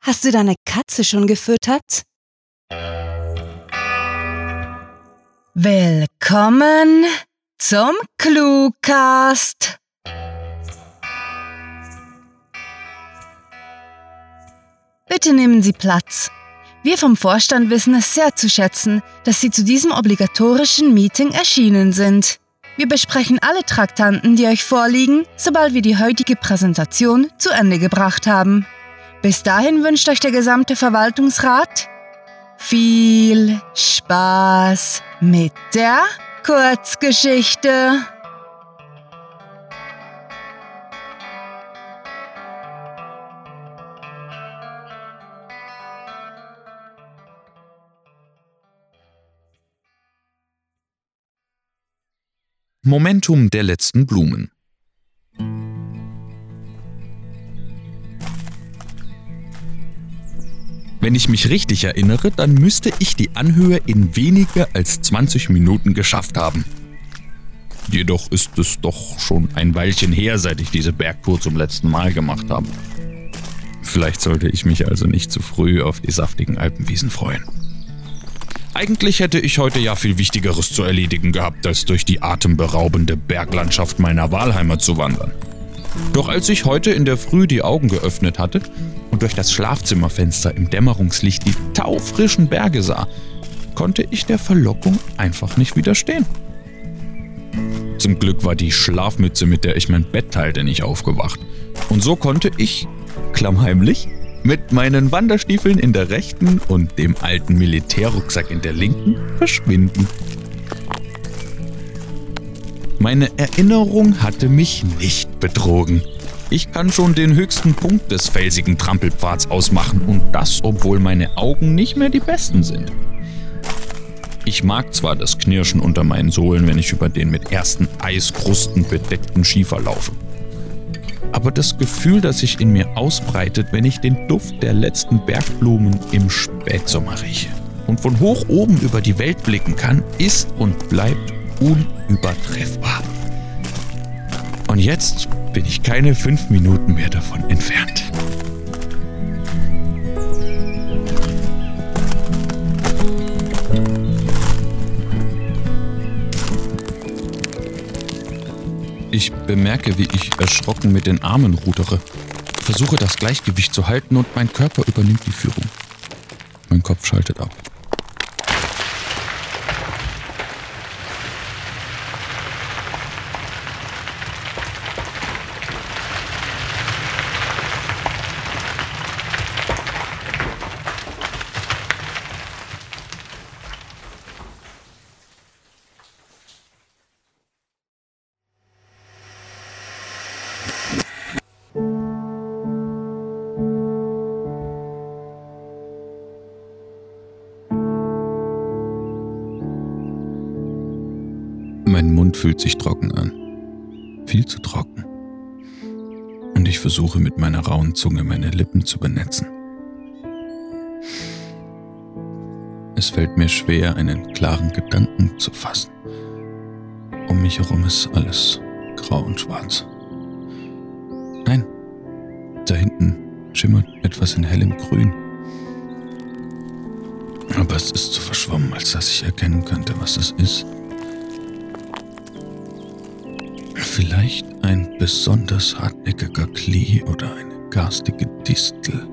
Hast du deine Katze schon gefüttert? Willkommen zum Cluecast. Bitte nehmen Sie Platz. Wir vom Vorstand wissen es sehr zu schätzen, dass Sie zu diesem obligatorischen Meeting erschienen sind. Wir besprechen alle Traktanten, die euch vorliegen, sobald wir die heutige Präsentation zu Ende gebracht haben. Bis dahin wünscht euch der gesamte Verwaltungsrat viel Spaß mit der Kurzgeschichte. Momentum der letzten Blumen. Wenn ich mich richtig erinnere, dann müsste ich die Anhöhe in weniger als 20 Minuten geschafft haben. Jedoch ist es doch schon ein Weilchen her, seit ich diese Bergtour zum letzten Mal gemacht habe. Vielleicht sollte ich mich also nicht zu früh auf die saftigen Alpenwiesen freuen. Eigentlich hätte ich heute ja viel Wichtigeres zu erledigen gehabt, als durch die atemberaubende Berglandschaft meiner Wahlheimat zu wandern. Doch als ich heute in der Früh die Augen geöffnet hatte und durch das Schlafzimmerfenster im Dämmerungslicht die taufrischen Berge sah, konnte ich der Verlockung einfach nicht widerstehen. Zum Glück war die Schlafmütze, mit der ich mein Bett teilte, nicht aufgewacht. Und so konnte ich, klammheimlich, mit meinen Wanderstiefeln in der rechten und dem alten Militärrucksack in der linken verschwinden. Meine Erinnerung hatte mich nicht betrogen. Ich kann schon den höchsten Punkt des felsigen Trampelpfads ausmachen und das, obwohl meine Augen nicht mehr die besten sind. Ich mag zwar das Knirschen unter meinen Sohlen, wenn ich über den mit ersten Eiskrusten bedeckten Schiefer laufe. Aber das Gefühl, das sich in mir ausbreitet, wenn ich den Duft der letzten Bergblumen im Spätsommer rieche und von hoch oben über die Welt blicken kann, ist und bleibt unübertreffbar. Und jetzt bin ich keine fünf Minuten mehr davon entfernt. Ich bemerke, wie ich erschrocken mit den Armen rudere, versuche das Gleichgewicht zu halten und mein Körper übernimmt die Führung. Mein Kopf schaltet ab. Fühlt sich trocken an. Viel zu trocken. Und ich versuche mit meiner rauen Zunge meine Lippen zu benetzen. Es fällt mir schwer, einen klaren Gedanken zu fassen. Um mich herum ist alles grau und schwarz. Nein, da hinten schimmert etwas in hellem Grün. Aber es ist zu verschwommen, als dass ich erkennen könnte, was es ist. Vielleicht ein besonders hartnäckiger Klee oder eine garstige Distel.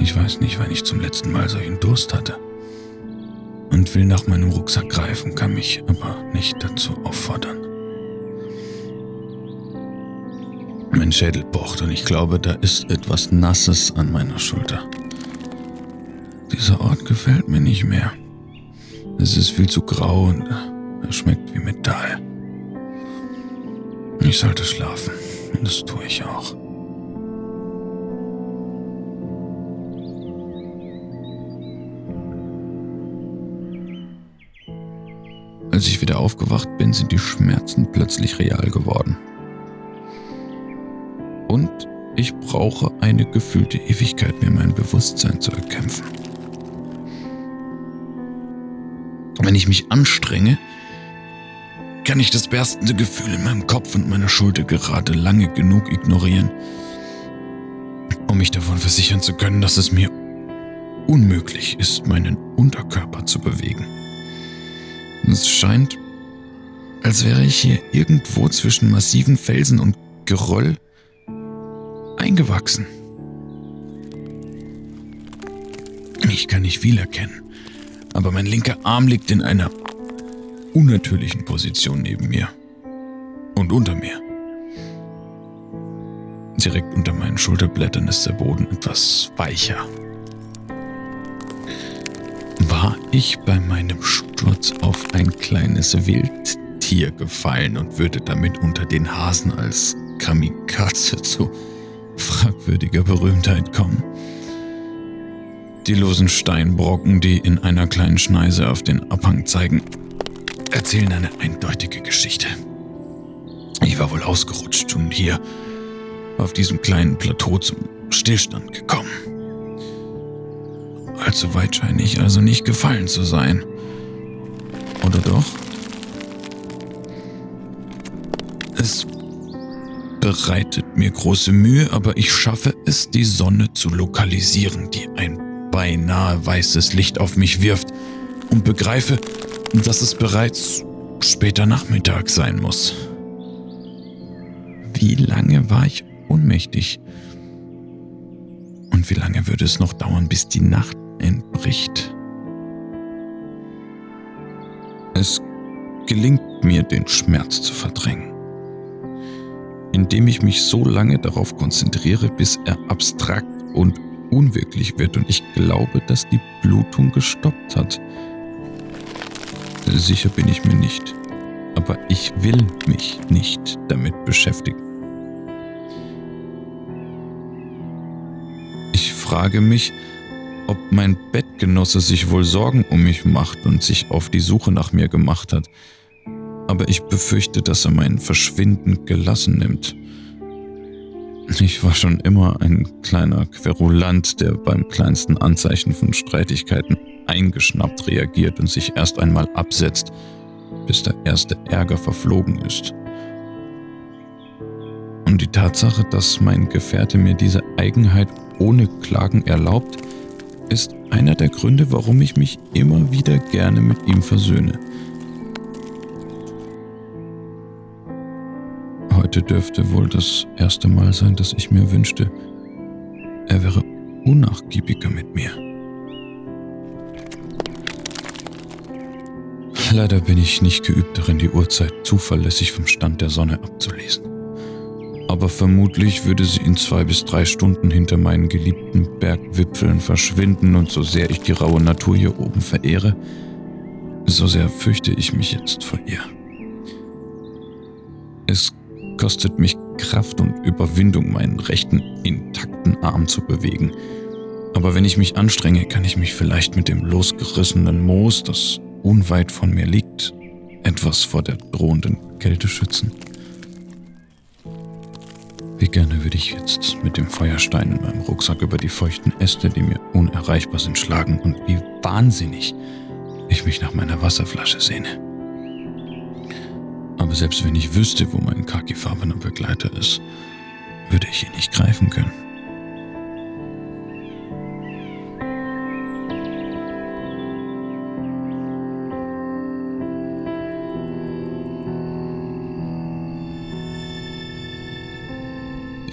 Ich weiß nicht, wann ich zum letzten Mal solchen Durst hatte. Und will nach meinem Rucksack greifen, kann mich aber nicht dazu auffordern. Mein Schädel pocht und ich glaube, da ist etwas Nasses an meiner Schulter. Dieser Ort gefällt mir nicht mehr. Es ist viel zu grau und er schmeckt wie Metall. Ich sollte schlafen. Das tue ich auch. Als ich wieder aufgewacht bin, sind die Schmerzen plötzlich real geworden. Und ich brauche eine gefühlte Ewigkeit, mir mein Bewusstsein zu erkämpfen. Wenn ich mich anstrenge, kann ich das berstende Gefühl in meinem Kopf und meiner Schulter gerade lange genug ignorieren, um mich davon versichern zu können, dass es mir unmöglich ist, meinen Unterkörper zu bewegen. Es scheint, als wäre ich hier irgendwo zwischen massiven Felsen und Geröll eingewachsen. Ich kann nicht viel erkennen, aber mein linker Arm liegt in einer unnatürlichen Position neben mir und unter mir. Direkt unter meinen Schulterblättern ist der Boden etwas weicher. War ich bei meinem Sturz auf ein kleines Wildtier gefallen und würde damit unter den Hasen als Kamikaze zu fragwürdiger Berühmtheit kommen? Die losen Steinbrocken, die in einer kleinen Schneise auf den Abhang zeigen, erzählen eine eindeutige Geschichte. Ich war wohl ausgerutscht und hier auf diesem kleinen Plateau zum Stillstand gekommen. Allzu weit scheine ich also nicht gefallen zu sein. Oder doch? Es bereitet mir große Mühe, aber ich schaffe es, die Sonne zu lokalisieren, die ein beinahe weißes Licht auf mich wirft und begreife, dass es bereits später Nachmittag sein muss. Wie lange war ich ohnmächtig? Und wie lange würde es noch dauern, bis die Nacht entbricht? Es gelingt mir, den Schmerz zu verdrängen, indem ich mich so lange darauf konzentriere, bis er abstrakt und unwirklich wird und ich glaube, dass die Blutung gestoppt hat. Sicher bin ich mir nicht, aber ich will mich nicht damit beschäftigen. Ich frage mich, ob mein Bettgenosse sich wohl Sorgen um mich macht und sich auf die Suche nach mir gemacht hat, aber ich befürchte, dass er mein Verschwinden gelassen nimmt. Ich war schon immer ein kleiner Querulant, der beim kleinsten Anzeichen von Streitigkeiten eingeschnappt reagiert und sich erst einmal absetzt, bis der erste Ärger verflogen ist. Und die Tatsache, dass mein Gefährte mir diese Eigenheit ohne Klagen erlaubt, ist einer der Gründe, warum ich mich immer wieder gerne mit ihm versöhne. Heute dürfte wohl das erste Mal sein, dass ich mir wünschte, er wäre unnachgiebiger mit mir. Leider bin ich nicht geübt darin, die Uhrzeit zuverlässig vom Stand der Sonne abzulesen. Aber vermutlich würde sie in zwei bis drei Stunden hinter meinen geliebten Bergwipfeln verschwinden und so sehr ich die raue Natur hier oben verehre, so sehr fürchte ich mich jetzt vor ihr. Es kostet mich Kraft und Überwindung, meinen rechten, intakten Arm zu bewegen. Aber wenn ich mich anstrenge, kann ich mich vielleicht mit dem losgerissenen Moos, das unweit von mir liegt, etwas vor der drohenden Kälte schützen. Wie gerne würde ich jetzt mit dem Feuerstein in meinem Rucksack über die feuchten Äste, die mir unerreichbar sind, schlagen und wie wahnsinnig ich mich nach meiner Wasserflasche sehne. Aber selbst wenn ich wüsste, wo mein khakifarbener Begleiter ist, würde ich ihn nicht greifen können.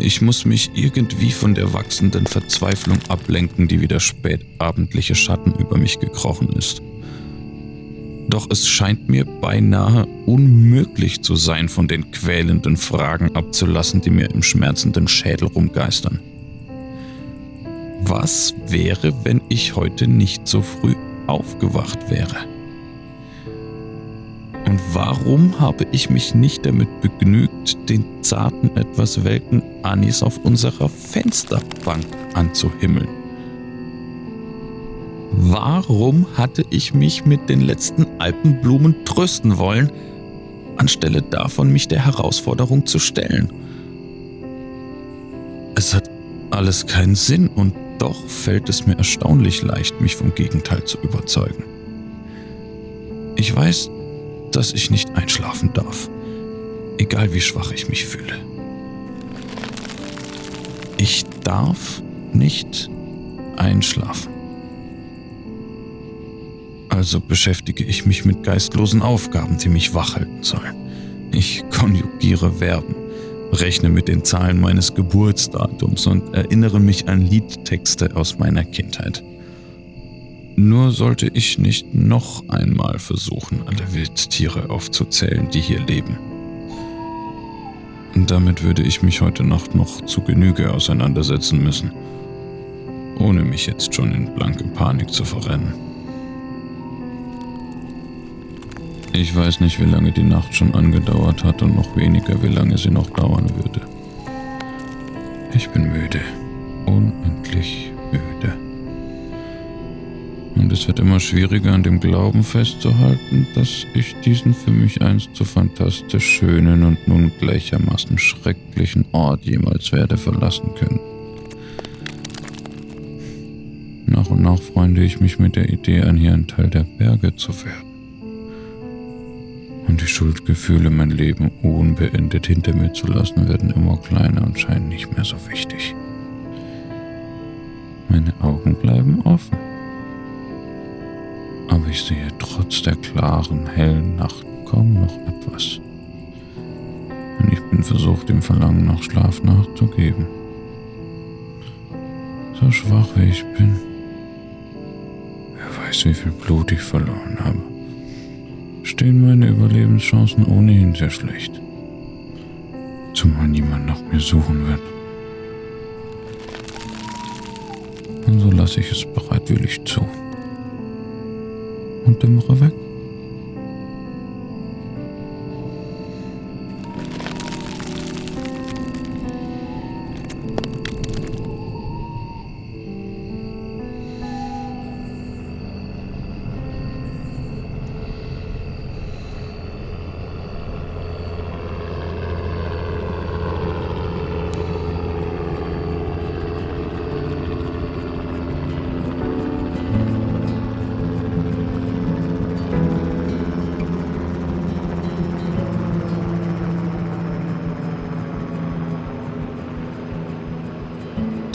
Ich muss mich irgendwie von der wachsenden Verzweiflung ablenken, die wie der spätabendliche Schatten über mich gekrochen ist. Doch es scheint mir beinahe unmöglich zu sein, von den quälenden Fragen abzulassen, die mir im schmerzenden Schädel rumgeistern. Was wäre, wenn ich heute nicht so früh aufgewacht wäre? Und warum habe ich mich nicht damit begnügt, den zarten, etwas welken Anis auf unserer Fensterbank anzuhimmeln? Warum hatte ich mich mit den letzten Alpenblumen trösten wollen, anstelle davon mich der Herausforderung zu stellen? Es hat alles keinen Sinn und doch fällt es mir erstaunlich leicht, mich vom Gegenteil zu überzeugen. Ich weiß, dass ich nicht einschlafen darf, egal wie schwach ich mich fühle. Ich darf nicht einschlafen. Also beschäftige ich mich mit geistlosen Aufgaben, die mich wachhalten sollen. Ich konjugiere Verben, rechne mit den Zahlen meines Geburtsdatums und erinnere mich an Liedtexte aus meiner Kindheit. Nur sollte ich nicht noch einmal versuchen, alle Wildtiere aufzuzählen, die hier leben. Und damit würde ich mich heute Nacht noch zu Genüge auseinandersetzen müssen, ohne mich jetzt schon in blanke Panik zu verrennen. Ich weiß nicht, wie lange die Nacht schon angedauert hat und noch weniger, wie lange sie noch dauern würde. Ich bin müde, unendlich müde. Und es wird immer schwieriger an dem Glauben festzuhalten, dass ich diesen für mich einst so fantastisch schönen und nun gleichermaßen schrecklichen Ort jemals werde verlassen können. Nach und nach freunde ich mich mit der Idee an, hier ein Teil der Berge zu werden und die Schuldgefühle, mein Leben unbeendet hinter mir zu lassen, werden immer kleiner und scheinen nicht mehr so wichtig. Meine Augen bleiben offen. Aber ich sehe trotz der klaren, hellen Nacht kaum noch etwas. Und ich bin versucht, dem Verlangen nach Schlaf nachzugeben. So schwach wie ich bin. Wer weiß, wie viel Blut ich verloren habe stehen meine Überlebenschancen ohnehin sehr schlecht. Zumal niemand nach mir suchen wird. Und so lasse ich es bereitwillig zu. Und dämmere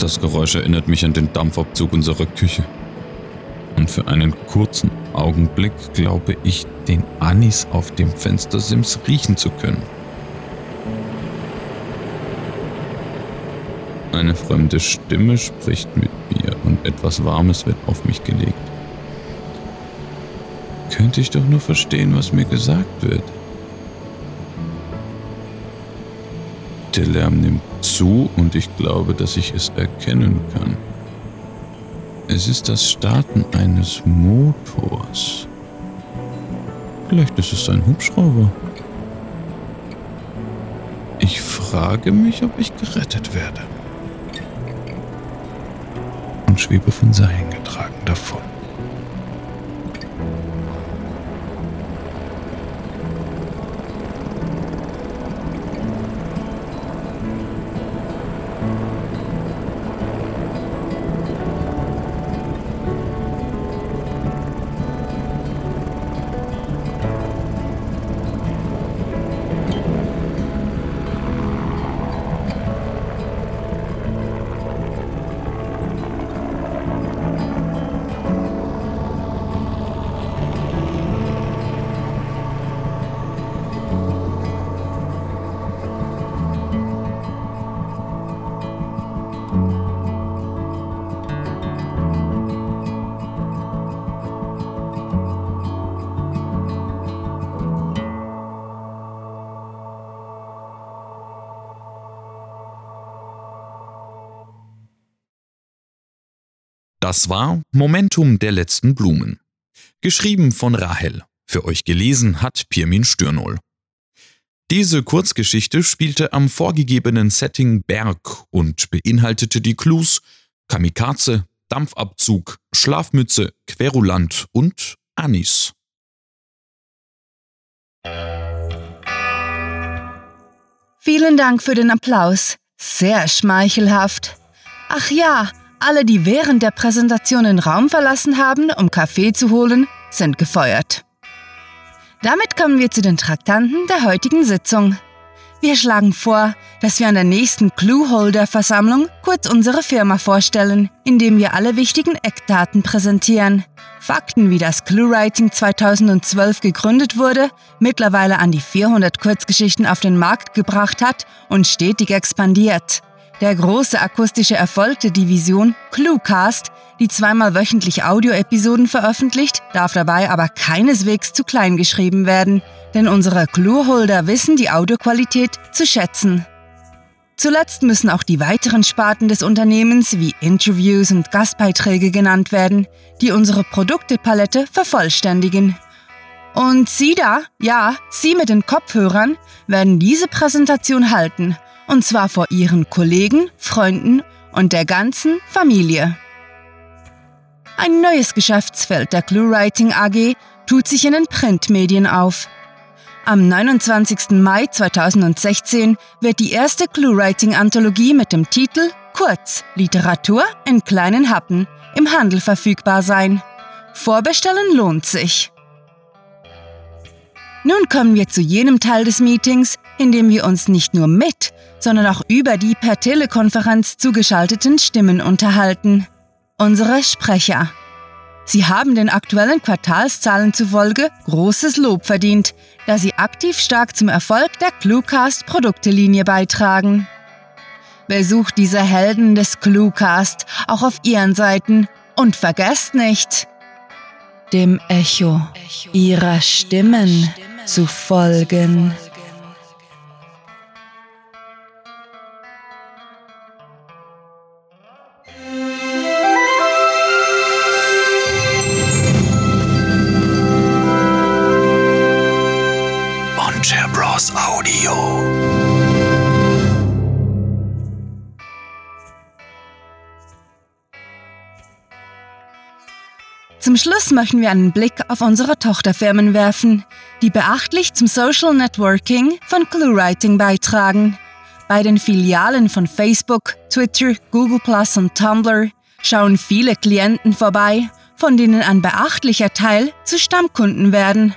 Das Geräusch erinnert mich an den Dampfabzug unserer Küche. Und für einen kurzen Augenblick glaube ich, den Anis auf dem Fenstersims riechen zu können. Eine fremde Stimme spricht mit mir und etwas Warmes wird auf mich gelegt. Könnte ich doch nur verstehen, was mir gesagt wird. Der Lärm nimmt zu und ich glaube, dass ich es erkennen kann. Es ist das Starten eines Motors. Vielleicht ist es ein Hubschrauber. Ich frage mich, ob ich gerettet werde. Und schwebe von Seilen getragen davon. Das war Momentum der letzten Blumen. Geschrieben von Rahel. Für euch gelesen hat Pirmin Stürnol. Diese Kurzgeschichte spielte am vorgegebenen Setting Berg und beinhaltete die Clues Kamikaze, Dampfabzug, Schlafmütze, Querulant und Anis. Vielen Dank für den Applaus. Sehr schmeichelhaft. Ach ja, alle, die während der Präsentation den Raum verlassen haben, um Kaffee zu holen, sind gefeuert. Damit kommen wir zu den Traktanten der heutigen Sitzung. Wir schlagen vor, dass wir an der nächsten Clueholder-Versammlung kurz unsere Firma vorstellen, indem wir alle wichtigen Eckdaten präsentieren. Fakten wie das ClueWriting 2012 gegründet wurde, mittlerweile an die 400 Kurzgeschichten auf den Markt gebracht hat und stetig expandiert. Der große akustische Erfolg der Division Cluecast, die zweimal wöchentlich Audioepisoden veröffentlicht, darf dabei aber keineswegs zu klein geschrieben werden – denn unsere Clueholder wissen die Audioqualität zu schätzen. Zuletzt müssen auch die weiteren Sparten des Unternehmens wie Interviews und Gastbeiträge genannt werden, die unsere Produktepalette vervollständigen. Und Sie da, ja, Sie mit den Kopfhörern, werden diese Präsentation halten, und zwar vor Ihren Kollegen, Freunden und der ganzen Familie. Ein neues Geschäftsfeld der ClueWriting AG tut sich in den Printmedien auf. Am 29. Mai 2016 wird die erste Clue-Writing-Anthologie mit dem Titel Kurz Literatur in kleinen Happen im Handel verfügbar sein. Vorbestellen lohnt sich. Nun kommen wir zu jenem Teil des Meetings, in dem wir uns nicht nur mit, sondern auch über die per Telekonferenz zugeschalteten Stimmen unterhalten. Unsere Sprecher. Sie haben den aktuellen Quartalszahlen zufolge großes Lob verdient, da sie aktiv stark zum Erfolg der Cluecast Produktelinie beitragen. Besucht diese Helden des Cluecast auch auf ihren Seiten und vergesst nicht, dem Echo ihrer Stimmen zu folgen. Schluss möchten wir einen Blick auf unsere Tochterfirmen werfen, die beachtlich zum Social Networking von ClueWriting beitragen. Bei den Filialen von Facebook, Twitter, Google Plus und Tumblr schauen viele Klienten vorbei, von denen ein beachtlicher Teil zu Stammkunden werden.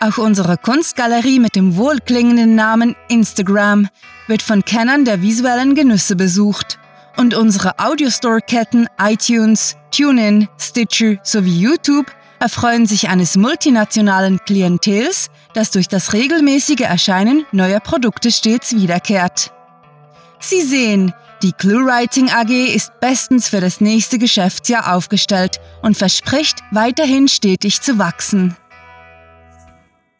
Auch unsere Kunstgalerie mit dem wohlklingenden Namen Instagram wird von Kennern der visuellen Genüsse besucht und unsere Audiostore-Ketten iTunes, TuneIn, Stitcher sowie YouTube erfreuen sich eines multinationalen Klientels, das durch das regelmäßige Erscheinen neuer Produkte stets wiederkehrt. Sie sehen, die ClueWriting AG ist bestens für das nächste Geschäftsjahr aufgestellt und verspricht weiterhin stetig zu wachsen.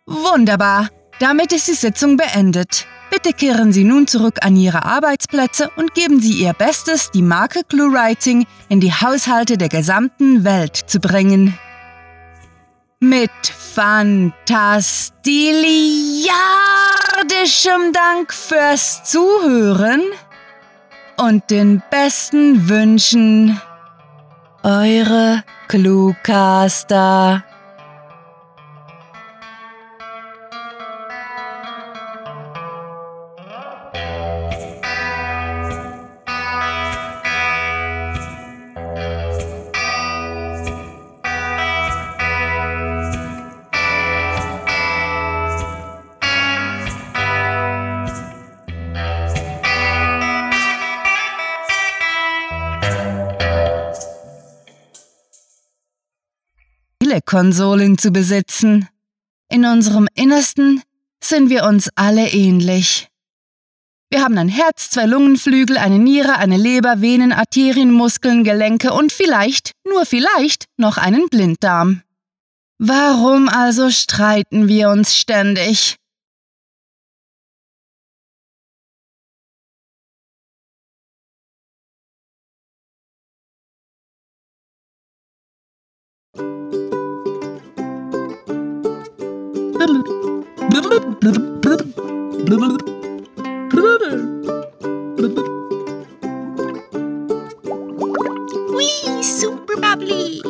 Wunderbar, damit ist die Sitzung beendet. Bitte kehren Sie nun zurück an Ihre Arbeitsplätze und geben Sie Ihr Bestes, die Marke ClueWriting in die Haushalte der gesamten Welt zu bringen. Mit fantastiliardischem Dank fürs Zuhören und den besten Wünschen. Eure Cluecaster. Spielekonsolen zu besitzen. In unserem Innersten sind wir uns alle ähnlich. Wir haben ein Herz, zwei Lungenflügel, eine Niere, eine Leber, Venen, Arterien, Muskeln, Gelenke und vielleicht, nur vielleicht, noch einen Blinddarm. Warum also streiten wir uns ständig? Blub, Wee, super bubbly!